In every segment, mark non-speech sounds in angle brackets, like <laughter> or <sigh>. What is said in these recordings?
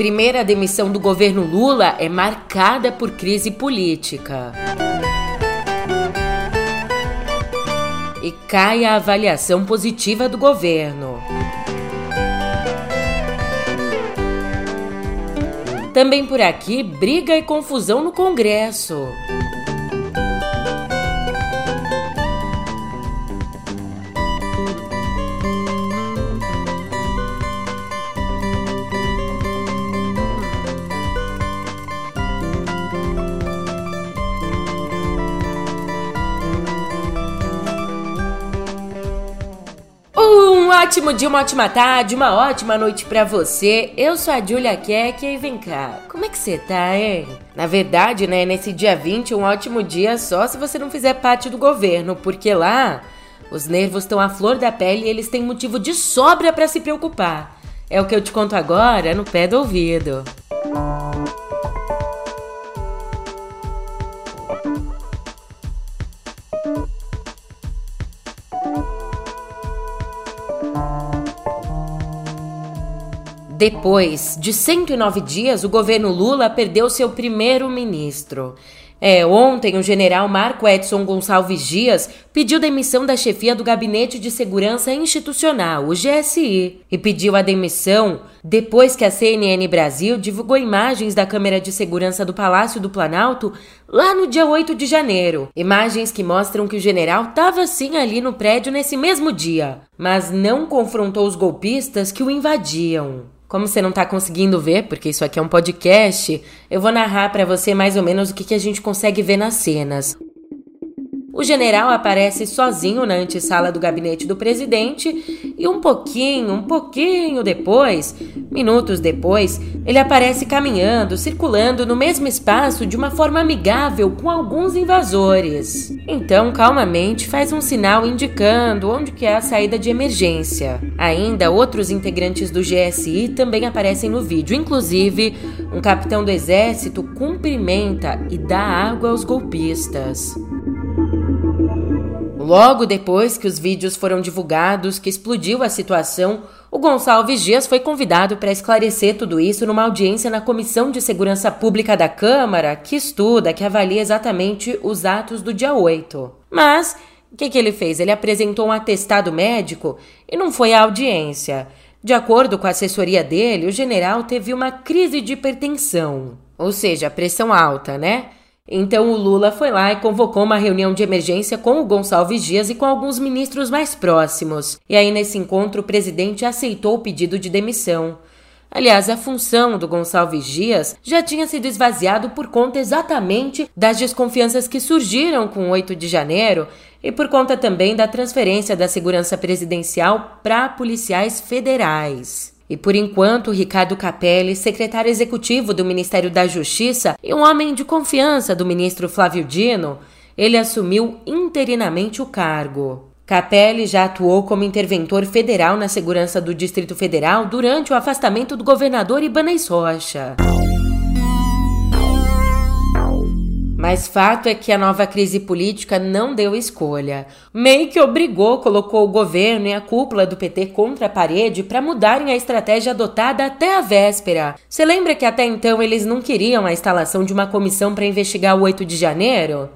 primeira demissão do governo Lula é marcada por crise política. E cai a avaliação positiva do governo. Também por aqui, briga e confusão no Congresso. Ótimo dia, uma ótima tarde, uma ótima noite para você. Eu sou a Julia Keck e vem cá, como é que você tá, hein? Na verdade, né, nesse dia 20, um ótimo dia só se você não fizer parte do governo, porque lá os nervos estão à flor da pele e eles têm motivo de sobra para se preocupar. É o que eu te conto agora no pé do ouvido. Depois de 109 dias, o governo Lula perdeu seu primeiro-ministro. É, ontem o general Marco Edson Gonçalves Dias pediu demissão da chefia do Gabinete de Segurança Institucional, o GSI, e pediu a demissão depois que a CNN Brasil divulgou imagens da câmera de segurança do Palácio do Planalto lá no dia 8 de janeiro. Imagens que mostram que o general estava sim ali no prédio nesse mesmo dia, mas não confrontou os golpistas que o invadiam. Como você não está conseguindo ver, porque isso aqui é um podcast, eu vou narrar para você mais ou menos o que, que a gente consegue ver nas cenas. O general aparece sozinho na antessala do gabinete do presidente e um pouquinho, um pouquinho depois, minutos depois, ele aparece caminhando, circulando no mesmo espaço de uma forma amigável com alguns invasores. Então, calmamente, faz um sinal indicando onde que é a saída de emergência. Ainda outros integrantes do GSI também aparecem no vídeo, inclusive um capitão do exército cumprimenta e dá água aos golpistas. Logo depois que os vídeos foram divulgados, que explodiu a situação, o Gonçalves Dias foi convidado para esclarecer tudo isso numa audiência na Comissão de Segurança Pública da Câmara, que estuda, que avalia exatamente os atos do dia 8. Mas o que, que ele fez? Ele apresentou um atestado médico e não foi à audiência. De acordo com a assessoria dele, o general teve uma crise de hipertensão, ou seja, pressão alta, né? Então o Lula foi lá e convocou uma reunião de emergência com o Gonçalves Dias e com alguns ministros mais próximos. E aí, nesse encontro, o presidente aceitou o pedido de demissão. Aliás, a função do Gonçalves Dias já tinha sido esvaziado por conta exatamente das desconfianças que surgiram com o 8 de janeiro e por conta também da transferência da segurança presidencial para policiais federais. E por enquanto, Ricardo Capelli, secretário executivo do Ministério da Justiça e um homem de confiança do ministro Flávio Dino, ele assumiu interinamente o cargo. Capelli já atuou como interventor federal na segurança do Distrito Federal durante o afastamento do governador Ibanez Rocha. Mas fato é que a nova crise política não deu escolha. Meio que obrigou, colocou o governo e a cúpula do PT contra a parede para mudarem a estratégia adotada até a véspera. Você lembra que até então eles não queriam a instalação de uma comissão para investigar o 8 de janeiro?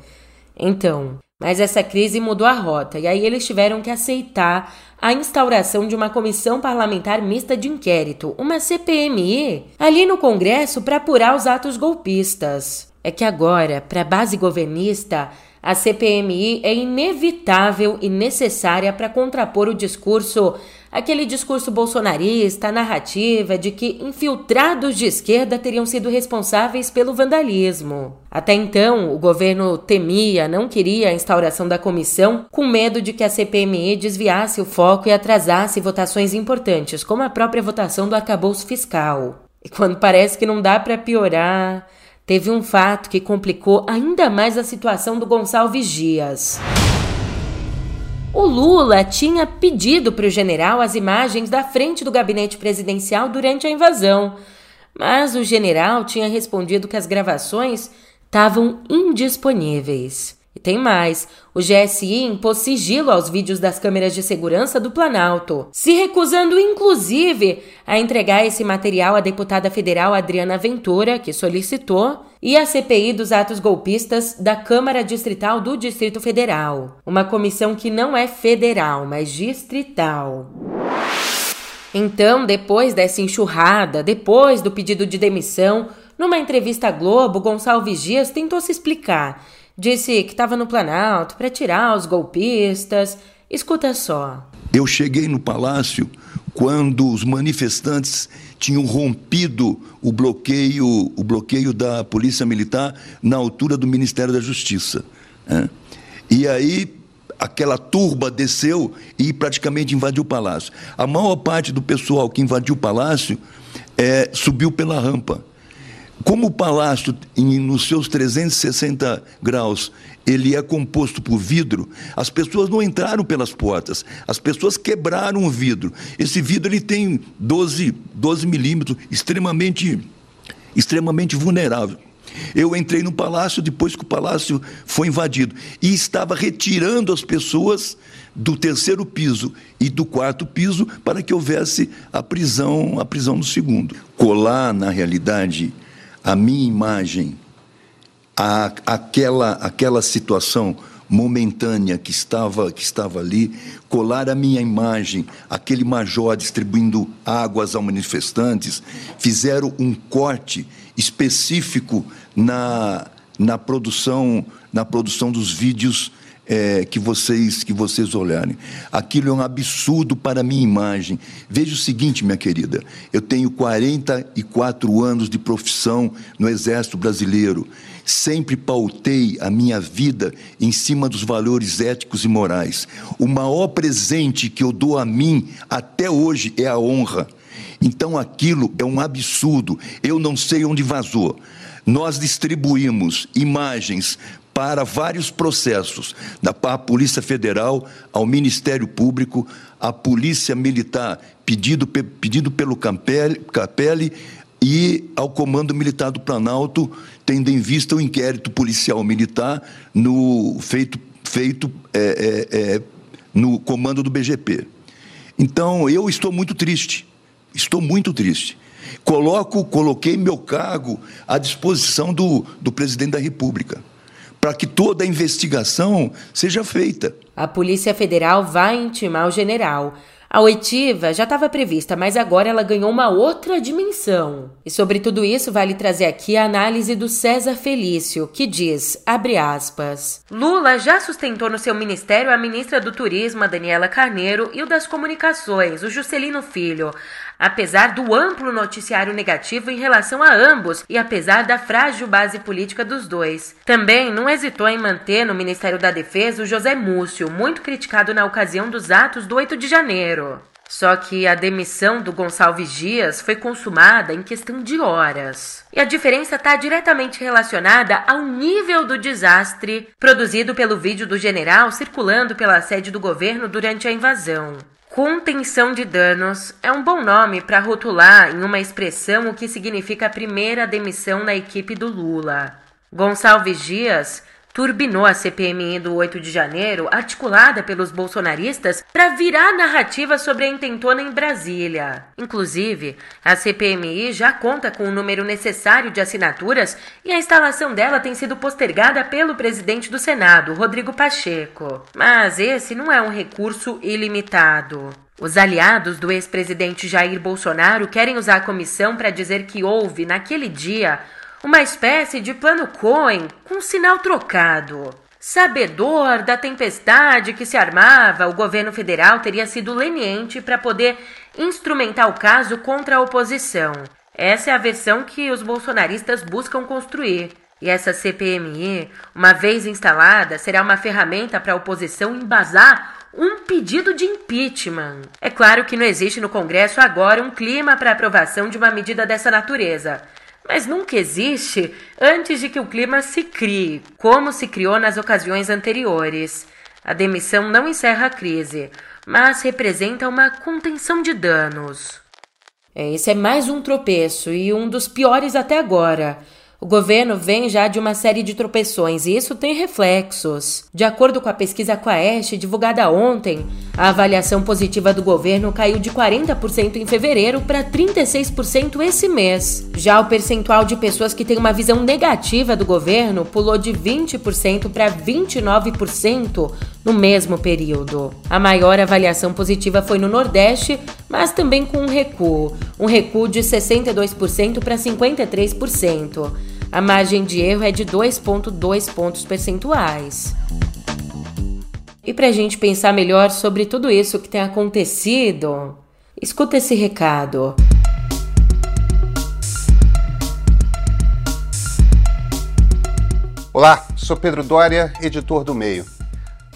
Então, mas essa crise mudou a rota e aí eles tiveram que aceitar a instauração de uma comissão parlamentar mista de inquérito, uma CPMI, ali no Congresso para apurar os atos golpistas é que agora, para a base governista, a CPMI é inevitável e necessária para contrapor o discurso, aquele discurso bolsonarista, a narrativa de que infiltrados de esquerda teriam sido responsáveis pelo vandalismo. Até então, o governo temia, não queria a instauração da comissão, com medo de que a CPMI desviasse o foco e atrasasse votações importantes, como a própria votação do arcabouço fiscal. E quando parece que não dá para piorar, teve um fato que complicou ainda mais a situação do Gonçalves Dias. O Lula tinha pedido para o general as imagens da frente do gabinete presidencial durante a invasão, mas o general tinha respondido que as gravações estavam indisponíveis. Tem mais: o GSI impôs sigilo aos vídeos das câmeras de segurança do Planalto, se recusando inclusive a entregar esse material à deputada federal Adriana Ventura, que solicitou, e à CPI dos atos golpistas da Câmara Distrital do Distrito Federal, uma comissão que não é federal, mas distrital. Então, depois dessa enxurrada, depois do pedido de demissão, numa entrevista à Globo, Gonçalves Dias tentou se explicar. Disse que estava no Planalto para tirar os golpistas. Escuta só. Eu cheguei no palácio quando os manifestantes tinham rompido o bloqueio, o bloqueio da Polícia Militar na altura do Ministério da Justiça. Né? E aí aquela turba desceu e praticamente invadiu o palácio. A maior parte do pessoal que invadiu o palácio é, subiu pela rampa. Como o palácio, em, nos seus 360 graus, ele é composto por vidro, as pessoas não entraram pelas portas, as pessoas quebraram o vidro. Esse vidro ele tem 12, 12 milímetros, extremamente, extremamente vulnerável. Eu entrei no palácio depois que o palácio foi invadido e estava retirando as pessoas do terceiro piso e do quarto piso para que houvesse a prisão, a prisão no segundo. Colar, na realidade, a minha imagem, a, aquela, aquela situação momentânea que estava, que estava ali, colar a minha imagem, aquele major distribuindo águas aos manifestantes, fizeram um corte específico na, na produção na produção dos vídeos é, que vocês que vocês olharem. Aquilo é um absurdo para a minha imagem. Veja o seguinte, minha querida, eu tenho 44 anos de profissão no Exército Brasileiro. Sempre pautei a minha vida em cima dos valores éticos e morais. O maior presente que eu dou a mim até hoje é a honra. Então aquilo é um absurdo. Eu não sei onde vazou. Nós distribuímos imagens para vários processos, da Polícia Federal ao Ministério Público, à Polícia Militar, pedido, pedido pelo Capelli, e ao Comando Militar do Planalto, tendo em vista o inquérito policial militar no, feito, feito é, é, é, no comando do BGP. Então, eu estou muito triste, estou muito triste. Coloco, coloquei meu cargo à disposição do, do presidente da República para que toda a investigação seja feita. A Polícia Federal vai intimar o general. A oitiva já estava prevista, mas agora ela ganhou uma outra dimensão. E sobre tudo isso, vale trazer aqui a análise do César Felício, que diz, abre aspas, Lula já sustentou no seu ministério a ministra do Turismo, a Daniela Carneiro, e o das Comunicações, o Juscelino Filho apesar do amplo noticiário negativo em relação a ambos e apesar da frágil base política dos dois. Também não hesitou em manter no Ministério da Defesa o José Múcio, muito criticado na ocasião dos atos do 8 de janeiro. Só que a demissão do Gonçalves Dias foi consumada em questão de horas. E a diferença está diretamente relacionada ao nível do desastre produzido pelo vídeo do general circulando pela sede do governo durante a invasão. Contenção de danos é um bom nome para rotular em uma expressão o que significa a primeira demissão na equipe do Lula. Gonçalves Dias turbinou a CPMI do 8 de janeiro, articulada pelos bolsonaristas, para virar narrativa sobre a intentona em Brasília. Inclusive, a CPMI já conta com o número necessário de assinaturas e a instalação dela tem sido postergada pelo presidente do Senado, Rodrigo Pacheco. Mas esse não é um recurso ilimitado. Os aliados do ex-presidente Jair Bolsonaro querem usar a comissão para dizer que houve, naquele dia, uma espécie de plano Cohen com sinal trocado. Sabedor da tempestade que se armava, o governo federal teria sido leniente para poder instrumentar o caso contra a oposição. Essa é a versão que os bolsonaristas buscam construir. E essa CPMI, uma vez instalada, será uma ferramenta para a oposição embasar um pedido de impeachment. É claro que não existe no Congresso agora um clima para aprovação de uma medida dessa natureza mas nunca existe antes de que o clima se crie, como se criou nas ocasiões anteriores. A demissão não encerra a crise, mas representa uma contenção de danos. É, esse é mais um tropeço e um dos piores até agora. O governo vem já de uma série de tropeções e isso tem reflexos. De acordo com a pesquisa Quaest divulgada ontem, a avaliação positiva do governo caiu de 40% em fevereiro para 36% esse mês. Já o percentual de pessoas que têm uma visão negativa do governo pulou de 20% para 29% no mesmo período. A maior avaliação positiva foi no Nordeste, mas também com um recuo, um recuo de 62% para 53%. A margem de erro é de 2,2 pontos percentuais. E para a gente pensar melhor sobre tudo isso que tem acontecido, escuta esse recado. Olá, sou Pedro Dória, editor do Meio.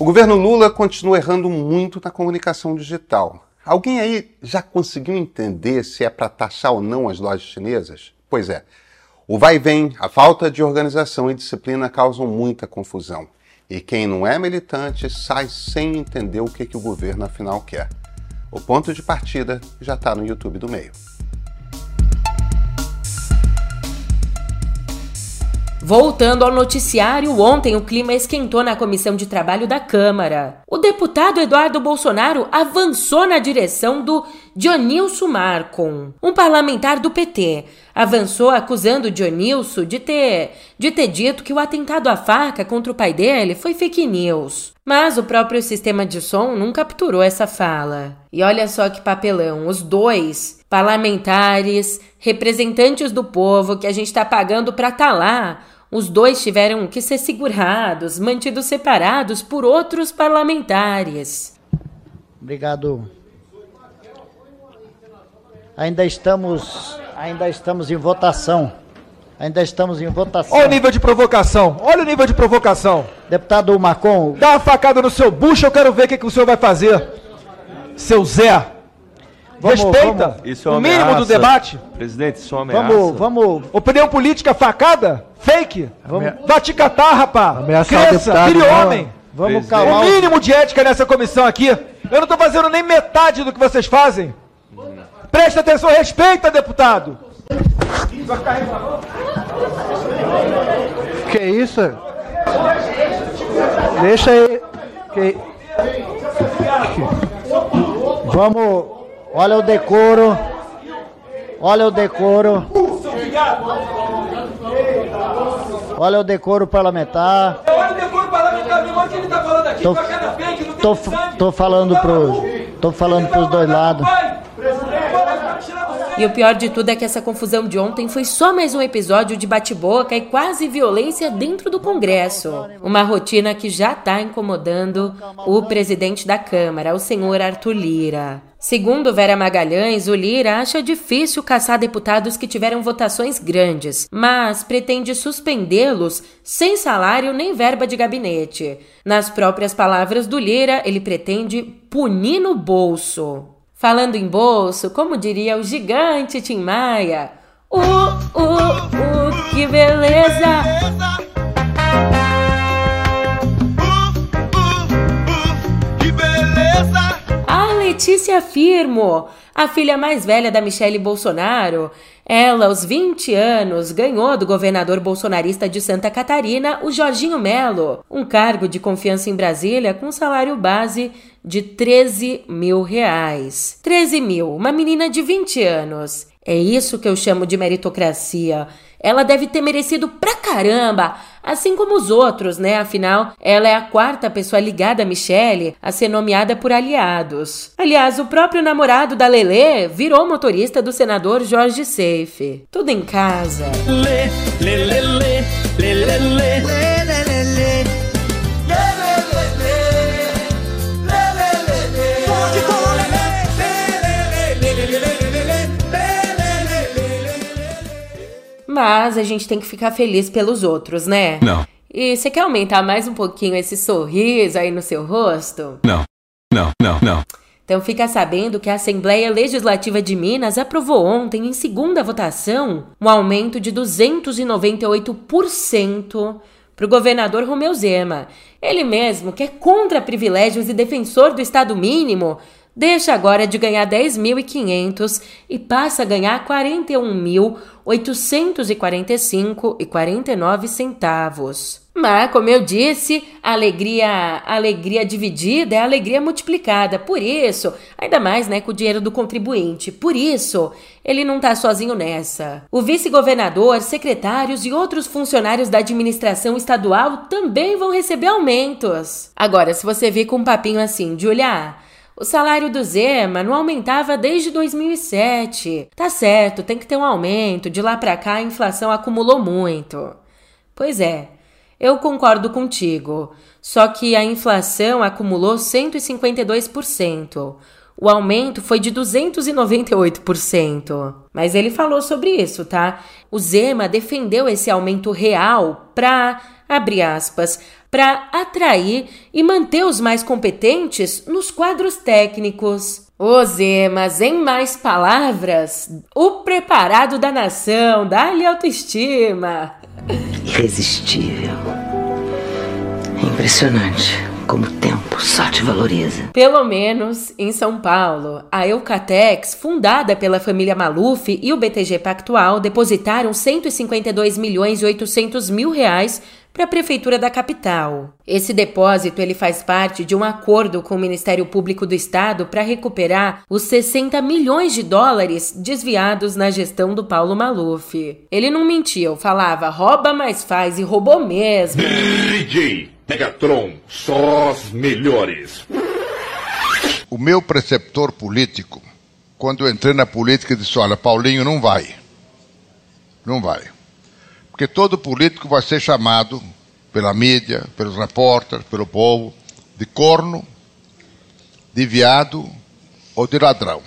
O governo Lula continua errando muito na comunicação digital. Alguém aí já conseguiu entender se é para taxar ou não as lojas chinesas? Pois é, o vai e vem, a falta de organização e disciplina causam muita confusão. E quem não é militante sai sem entender o que, que o governo afinal quer. O ponto de partida já está no YouTube do meio. Voltando ao noticiário, ontem o clima esquentou na comissão de trabalho da Câmara. O deputado Eduardo Bolsonaro avançou na direção do Dionilson Marcon, um parlamentar do PT. Avançou acusando Dionilson de ter, de ter dito que o atentado à faca contra o pai dele foi fake news. Mas o próprio sistema de som não capturou essa fala. E olha só que papelão, os dois parlamentares, representantes do povo que a gente está pagando para estar tá lá, os dois tiveram que ser segurados, mantidos separados por outros parlamentares. Obrigado. Ainda estamos, ainda estamos em votação. Ainda estamos em votação. Olha o nível de provocação. Olha o nível de provocação. Deputado Marcon. Dá uma facada no seu bucho, eu quero ver o que, que o senhor vai fazer. Seu Zé. Vamos, Respeita vamos. É o mínimo do debate. Presidente, isso é uma ameaça. Vamos, vamos. Opinião política facada? Fake? Vamos. Vai te catar, rapá. Cresça, vire homem. Vamos calmar. O mínimo de ética nessa comissão aqui. Eu não estou fazendo nem metade do que vocês fazem. Presta atenção, respeita, deputado. Que isso? Deixa aí. Que... Vamos. Olha o decoro. Olha o decoro. Olha o decoro parlamentar. Olha o decoro parlamentar, que ele tá falando aqui, tô, tô, tô falando pro, tô falando pros dois lados. E o pior de tudo é que essa confusão de ontem foi só mais um episódio de bate-boca e quase violência dentro do Congresso. Uma rotina que já está incomodando o presidente da Câmara, o senhor Arthur Lira. Segundo Vera Magalhães, o Lira acha difícil caçar deputados que tiveram votações grandes, mas pretende suspendê-los sem salário nem verba de gabinete. Nas próprias palavras do Lira, ele pretende punir no bolso. Falando em bolso, como diria o gigante Tim Maia, uh, uh, uh, que beleza! Letícia Firmo, a filha mais velha da Michele Bolsonaro, ela, aos 20 anos, ganhou do governador bolsonarista de Santa Catarina, o Jorginho Melo, um cargo de confiança em Brasília com salário base de 13 mil reais. 13 mil, uma menina de 20 anos. É isso que eu chamo de meritocracia. Ela deve ter merecido pra caramba, assim como os outros, né? Afinal, ela é a quarta pessoa ligada a Michelle a ser nomeada por aliados. Aliás, o próprio namorado da Lele virou motorista do senador Jorge Seife. Tudo em casa. Lê, lê, lê, lê, lê, lê, lê. Mas a gente tem que ficar feliz pelos outros, né? Não. E você quer aumentar mais um pouquinho esse sorriso aí no seu rosto? Não. Não, não, não. Então fica sabendo que a Assembleia Legislativa de Minas aprovou ontem, em segunda votação, um aumento de 298% para o governador Romeu Zema. Ele mesmo, que é contra privilégios e defensor do Estado mínimo, deixa agora de ganhar 10.500 e passa a ganhar 41.845,49 centavos. Mas, como eu disse, a alegria, alegria dividida é alegria multiplicada. Por isso, ainda mais né, com o dinheiro do contribuinte. Por isso, ele não está sozinho nessa. O vice-governador, secretários e outros funcionários da administração estadual também vão receber aumentos. Agora, se você vir com um papinho assim de olhar. O salário do Zema não aumentava desde 2007. Tá certo, tem que ter um aumento. De lá para cá a inflação acumulou muito. Pois é, eu concordo contigo, só que a inflação acumulou 152%. O aumento foi de 298%. Mas ele falou sobre isso, tá? O Zema defendeu esse aumento real para, abre aspas, para atrair e manter os mais competentes nos quadros técnicos. Ô Zemas, em mais palavras, o preparado da nação, dá-lhe autoestima. Irresistível. Impressionante como o tempo só te valoriza. Pelo menos em São Paulo, a Eucatex, fundada pela família Maluf e o BTG Pactual, depositaram 152 milhões e 800 mil reais para a prefeitura da capital. Esse depósito ele faz parte de um acordo com o Ministério Público do Estado para recuperar os 60 milhões de dólares desviados na gestão do Paulo Maluf. Ele não mentiu, falava rouba, mas faz e roubou mesmo. DJ Megatron, só os melhores. O meu preceptor político, quando eu entrei na política, disse: Olha, Paulinho, não vai. Não vai. Porque todo político vai ser chamado pela mídia, pelos repórteres, pelo povo, de corno, de viado ou de ladrão.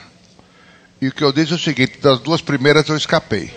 E o que eu disse é o seguinte: das duas primeiras eu escapei.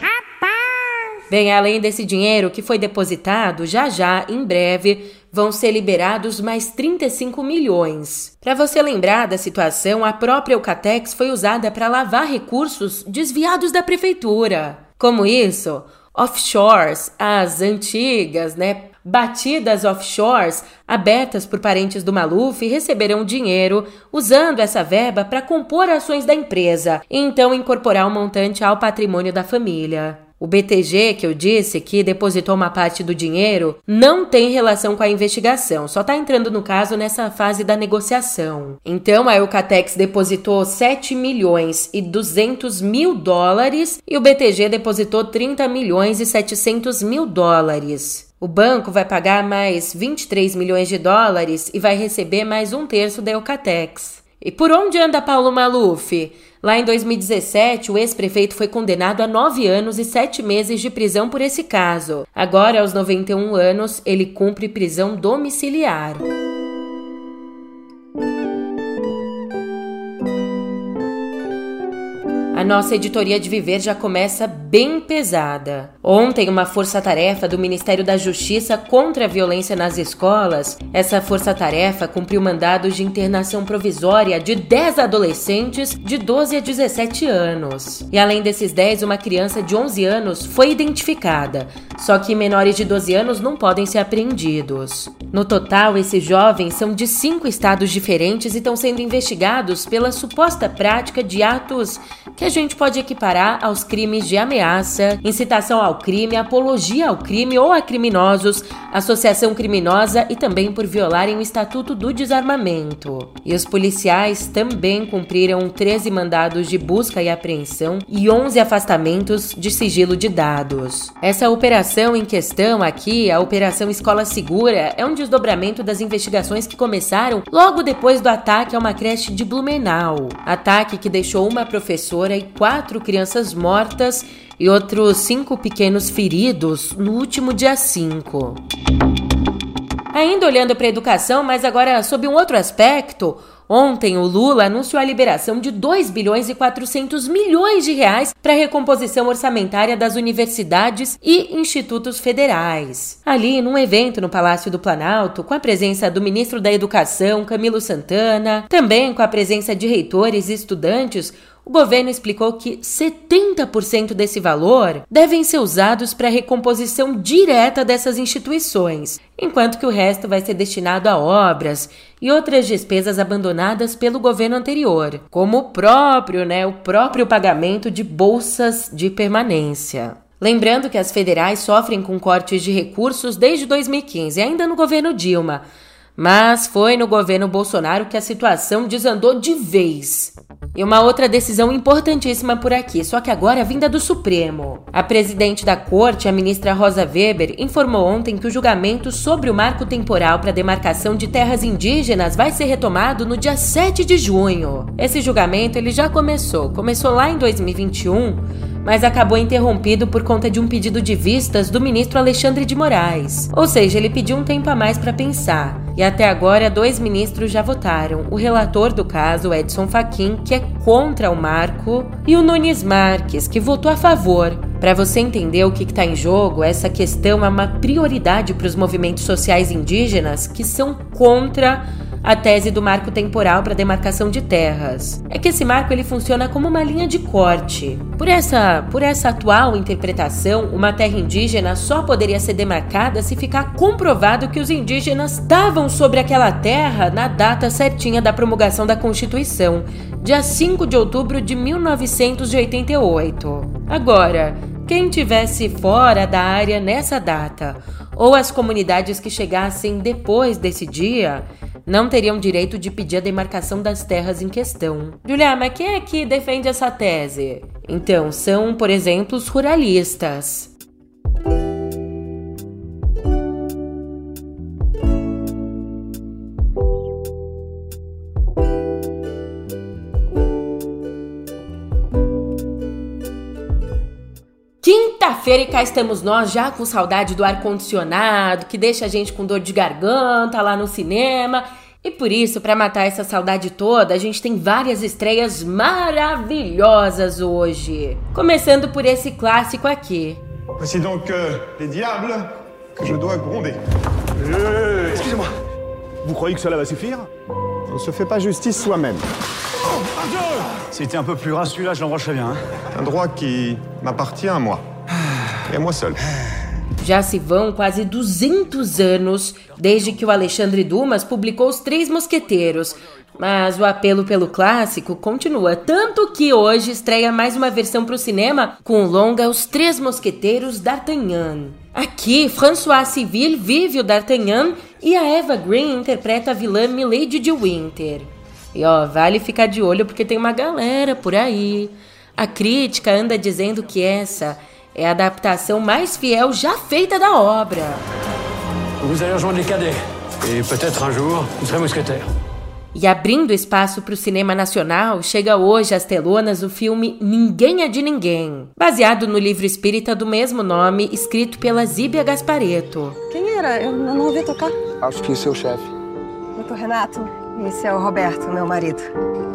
Bem, além desse dinheiro que foi depositado, já já, em breve, vão ser liberados mais 35 milhões. Para você lembrar da situação, a própria Eucatex foi usada para lavar recursos desviados da prefeitura. Como isso? offshores, as antigas, né, batidas offshores abertas por parentes do Maluf receberão dinheiro usando essa verba para compor ações da empresa e então incorporar o montante ao patrimônio da família. O BTG, que eu disse que depositou uma parte do dinheiro, não tem relação com a investigação, só está entrando no caso nessa fase da negociação. Então a Eucatex depositou 7 milhões e 200 mil dólares e o BTG depositou 30 milhões e 700 mil dólares. O banco vai pagar mais 23 milhões de dólares e vai receber mais um terço da Eucatex. E por onde anda Paulo Maluf? Lá em 2017, o ex-prefeito foi condenado a nove anos e sete meses de prisão por esse caso. Agora, aos 91 anos, ele cumpre prisão domiciliar. A nossa editoria de Viver já começa bem pesada. Ontem, uma força-tarefa do Ministério da Justiça contra a violência nas escolas, essa força-tarefa cumpriu mandados de internação provisória de 10 adolescentes de 12 a 17 anos. E além desses 10, uma criança de 11 anos foi identificada, só que menores de 12 anos não podem ser apreendidos. No total, esses jovens são de cinco estados diferentes e estão sendo investigados pela suposta prática de atos que a gente pode equiparar aos crimes de ameaça, incitação ao crime, apologia ao crime ou a criminosos, associação criminosa e também por violarem o Estatuto do Desarmamento. E os policiais também cumpriram 13 mandados de busca e apreensão e 11 afastamentos de sigilo de dados. Essa operação em questão aqui, a Operação Escola Segura, é um desdobramento das investigações que começaram logo depois do ataque a uma creche de Blumenau. Ataque que deixou uma professora e quatro crianças mortas e outros cinco pequenos feridos no último dia 5. Ainda olhando para a educação, mas agora sob um outro aspecto, Ontem, o Lula anunciou a liberação de 2 bilhões e 400 milhões de reais para a recomposição orçamentária das universidades e institutos federais. Ali, num evento no Palácio do Planalto, com a presença do ministro da Educação, Camilo Santana, também com a presença de reitores e estudantes, o governo explicou que 70% desse valor devem ser usados para a recomposição direta dessas instituições, enquanto que o resto vai ser destinado a obras e outras despesas abandonadas pelo governo anterior, como o próprio, né, o próprio pagamento de bolsas de permanência. Lembrando que as federais sofrem com cortes de recursos desde 2015, ainda no governo Dilma. Mas foi no governo Bolsonaro que a situação desandou de vez. E uma outra decisão importantíssima por aqui, só que agora é vinda do Supremo. A presidente da corte, a ministra Rosa Weber, informou ontem que o julgamento sobre o marco temporal para demarcação de terras indígenas vai ser retomado no dia 7 de junho. Esse julgamento ele já começou, começou lá em 2021, mas acabou interrompido por conta de um pedido de vistas do ministro Alexandre de Moraes. Ou seja, ele pediu um tempo a mais para pensar. E até agora, dois ministros já votaram: o relator do caso, Edson Fachin, que é contra o marco, e o Nunes Marques, que votou a favor. Para você entender o que está em jogo, essa questão é uma prioridade para os movimentos sociais indígenas que são contra a tese do marco temporal para demarcação de terras. É que esse marco ele funciona como uma linha de corte. Por essa, por essa atual interpretação, uma terra indígena só poderia ser demarcada se ficar comprovado que os indígenas estavam sobre aquela terra na data certinha da promulgação da Constituição, dia 5 de outubro de 1988. Agora, quem tivesse fora da área nessa data, ou as comunidades que chegassem depois desse dia, não teriam direito de pedir a demarcação das terras em questão. Julia, mas quem é que defende essa tese? Então, são, por exemplo, os ruralistas. Quinta-feira e cá estamos nós já com saudade do ar-condicionado, que deixa a gente com dor de garganta lá no cinema. E por isso, para matar essa saudade toda, a gente tem várias estreias maravilhosas hoje. Começando por esse clássico aqui. Voici donc euh, les diables que je dois gronder. Euh, Excusez-moi, vous croyez que cela va suffire On ne se fait pas justice soi-même. Oh, C'était un peu plus ras celui-là, je l'embrancherais bien. Hein un droit qui m'appartient à moi. É. Já se vão quase 200 anos desde que o Alexandre Dumas publicou Os Três Mosqueteiros, mas o apelo pelo clássico continua, tanto que hoje estreia mais uma versão para o cinema com o longa Os Três Mosqueteiros d'Artagnan. Aqui, François Civil vive o D'Artagnan e a Eva Green interpreta a vilã Milady de Winter. E ó, vale ficar de olho porque tem uma galera por aí. A crítica anda dizendo que essa é a adaptação mais fiel já feita da obra. Vous allez rejoindre les cadets. Et peut-être un jour, vous serez mousquetaire. E abrindo espaço para o cinema nacional, chega hoje às telonas o filme Ninguém é de Ninguém, baseado no livro espírita do mesmo nome, escrito pela Zíbia Gaspareto. Quem era? Eu não ouvi tocar. Acho que esse é o chefe. Doutor Renato, esse é o Roberto, meu marido.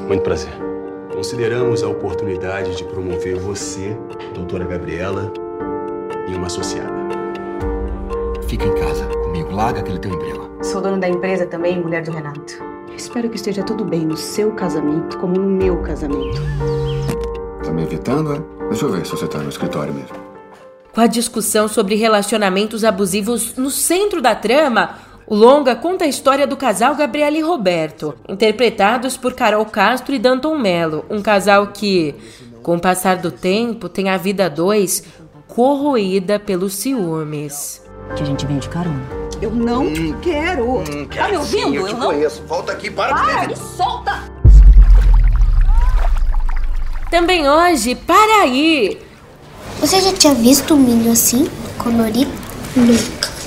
Muito prazer. Consideramos a oportunidade de promover você, doutora Gabriela, em uma associada. Fica em casa comigo, larga aquele teu emprego. Sou dona da empresa também, mulher do Renato. Espero que esteja tudo bem no seu casamento, como no meu casamento. Tá me evitando, é? Deixa eu ver se você tá no escritório mesmo. Com a discussão sobre relacionamentos abusivos no centro da trama, o longa conta a história do casal Gabriela e Roberto, interpretados por Carol Castro e Danton Mello, um casal que, com o passar do tempo, tem a vida dois corroída pelos ciúmes. Que a gente vem de carona. Eu não hum, quero. Hum, tá me ouvindo? Sim, eu te eu conheço. Não... Volta aqui, para ah, de me solta! Também hoje, para aí! Você já tinha visto um milho assim, colorido? Nunca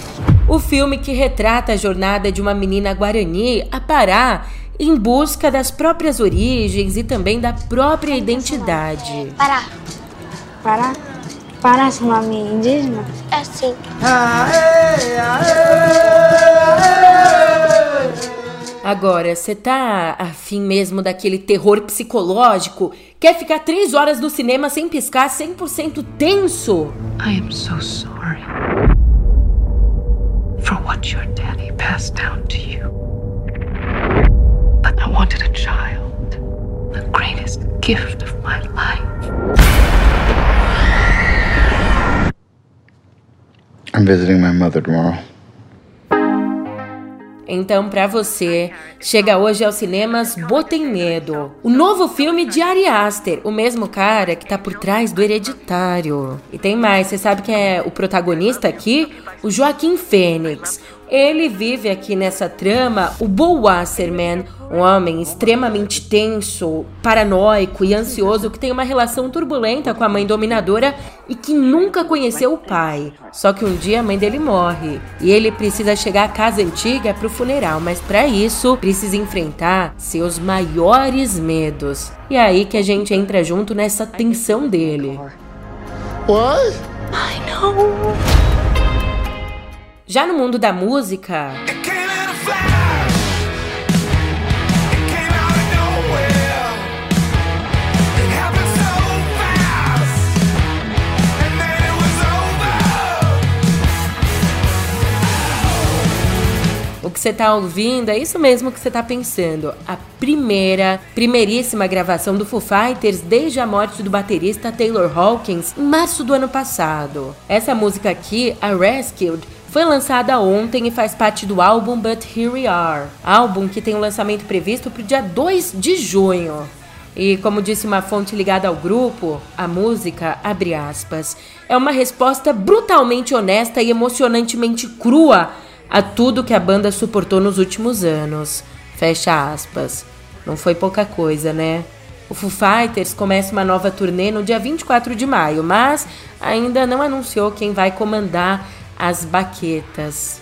o filme que retrata a jornada de uma menina guarani a Pará em busca das próprias origens e também da própria identidade. Pará. Pará? Pará é uma nome indígena? É sim. Agora, você tá afim mesmo daquele terror psicológico? Quer ficar três horas no cinema sem piscar 100% tenso? I am so sorry down to you. But I wanted a child, the greatest gift of my life. I'm visiting my mother tomorrow. Então, para você, chega hoje aos cinemas Botem Medo, o novo filme de Ari Aster, o mesmo cara que tá por trás do Hereditário. E tem mais, você sabe quem é o protagonista aqui? O Joaquim Fênix, ele vive aqui nessa trama o Bo Wasserman, um homem extremamente tenso, paranoico e ansioso que tem uma relação turbulenta com a mãe dominadora e que nunca conheceu o pai. Só que um dia a mãe dele morre e ele precisa chegar à casa antiga para o funeral, mas para isso precisa enfrentar seus maiores medos. E é aí que a gente entra junto nessa tensão dele. What? Ai, não. Já no mundo da música. O que você está ouvindo é isso mesmo que você está pensando. A primeira, primeiríssima gravação do Foo Fighters desde a morte do baterista Taylor Hawkins em março do ano passado. Essa música aqui, a Rescued, foi lançada ontem e faz parte do álbum But Here We Are, álbum que tem um lançamento previsto para o dia 2 de junho. E como disse uma fonte ligada ao grupo, a música, abre aspas, é uma resposta brutalmente honesta e emocionantemente crua a tudo que a banda suportou nos últimos anos. Fecha aspas. Não foi pouca coisa, né? O Foo Fighters começa uma nova turnê no dia 24 de maio, mas ainda não anunciou quem vai comandar as baquetas.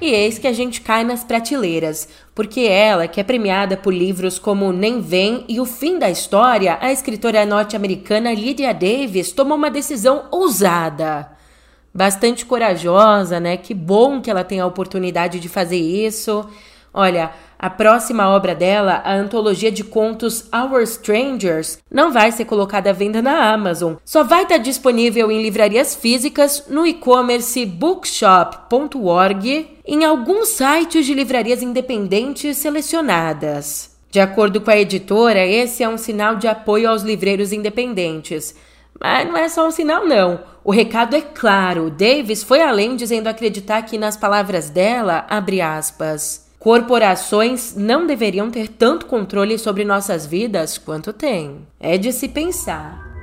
E eis que a gente cai nas prateleiras, porque ela, que é premiada por livros como Nem Vem e O Fim da História, a escritora norte-americana Lydia Davis tomou uma decisão ousada bastante corajosa, né? Que bom que ela tem a oportunidade de fazer isso. Olha, a próxima obra dela, a antologia de contos Our Strangers, não vai ser colocada à venda na Amazon. Só vai estar disponível em livrarias físicas, no e-commerce bookshop.org, em alguns sites de livrarias independentes selecionadas. De acordo com a editora, esse é um sinal de apoio aos livreiros independentes. Mas não é só um sinal, não. O recado é claro. Davis foi além dizendo acreditar que nas palavras dela, abre aspas, corporações não deveriam ter tanto controle sobre nossas vidas quanto têm. É de se pensar.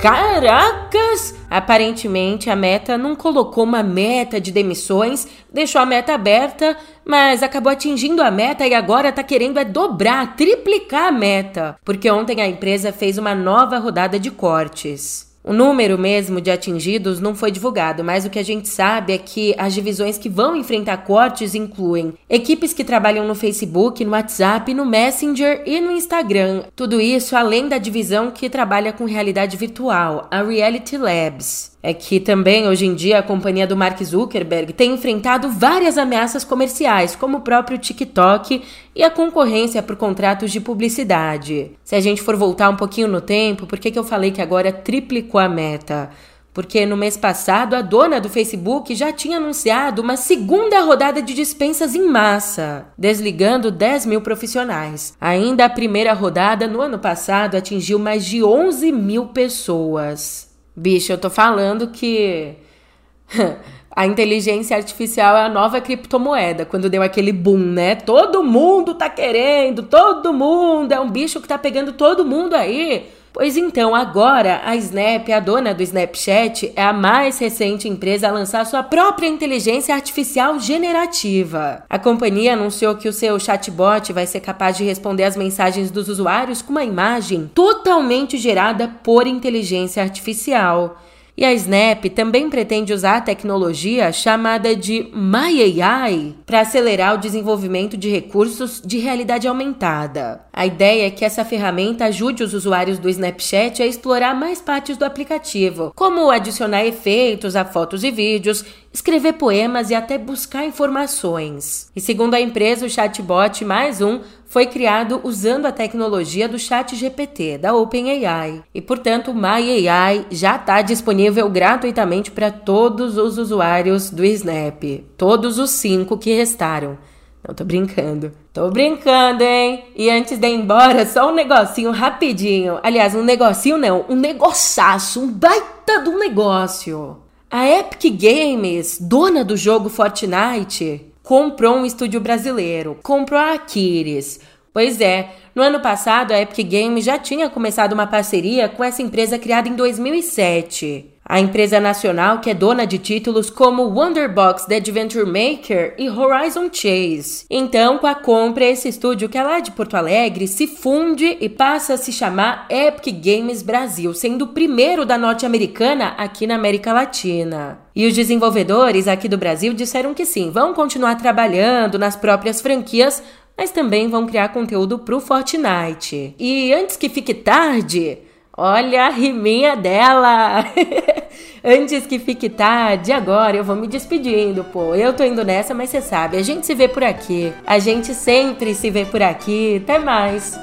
Caracas! Aparentemente a meta não colocou uma meta de demissões, deixou a meta aberta, mas acabou atingindo a meta e agora tá querendo é dobrar, triplicar a meta, porque ontem a empresa fez uma nova rodada de cortes. O número mesmo de atingidos não foi divulgado, mas o que a gente sabe é que as divisões que vão enfrentar cortes incluem equipes que trabalham no Facebook, no WhatsApp, no Messenger e no Instagram. Tudo isso além da divisão que trabalha com realidade virtual, a Reality Labs é que também hoje em dia a companhia do Mark Zuckerberg tem enfrentado várias ameaças comerciais, como o próprio TikTok e a concorrência por contratos de publicidade. Se a gente for voltar um pouquinho no tempo, por que, que eu falei que agora triplicou a meta? Porque no mês passado a dona do Facebook já tinha anunciado uma segunda rodada de dispensas em massa, desligando 10 mil profissionais. Ainda a primeira rodada no ano passado atingiu mais de 11 mil pessoas. Bicho, eu tô falando que <laughs> a inteligência artificial é a nova criptomoeda, quando deu aquele boom, né? Todo mundo tá querendo, todo mundo, é um bicho que tá pegando todo mundo aí. Pois então, agora a Snap, a dona do Snapchat, é a mais recente empresa a lançar sua própria inteligência artificial generativa. A companhia anunciou que o seu chatbot vai ser capaz de responder às mensagens dos usuários com uma imagem totalmente gerada por inteligência artificial. E a Snap também pretende usar a tecnologia chamada de MyAI para acelerar o desenvolvimento de recursos de realidade aumentada. A ideia é que essa ferramenta ajude os usuários do Snapchat a explorar mais partes do aplicativo, como adicionar efeitos a fotos e vídeos, escrever poemas e até buscar informações. E segundo a empresa, o chatbot mais um foi criado usando a tecnologia do Chat GPT da OpenAI. E, portanto, MyAI já está disponível gratuitamente para todos os usuários do Snap. Todos os cinco que restaram. Não tô brincando. Tô brincando, hein? E antes de ir embora, só um negocinho rapidinho. Aliás, um negocinho não, um negoçaço, um baita do negócio. A Epic Games, dona do jogo Fortnite, comprou um estúdio brasileiro, comprou a Aquiles. Pois é, no ano passado a Epic Games já tinha começado uma parceria com essa empresa criada em 2007. A empresa nacional que é dona de títulos como Wonderbox The Adventure Maker e Horizon Chase. Então, com a compra, esse estúdio que é lá de Porto Alegre se funde e passa a se chamar Epic Games Brasil, sendo o primeiro da norte-americana aqui na América Latina. E os desenvolvedores aqui do Brasil disseram que sim, vão continuar trabalhando nas próprias franquias, mas também vão criar conteúdo pro Fortnite. E antes que fique tarde, Olha a riminha dela! <laughs> Antes que fique tarde, agora eu vou me despedindo, pô. Eu tô indo nessa, mas você sabe, a gente se vê por aqui. A gente sempre se vê por aqui. Até mais!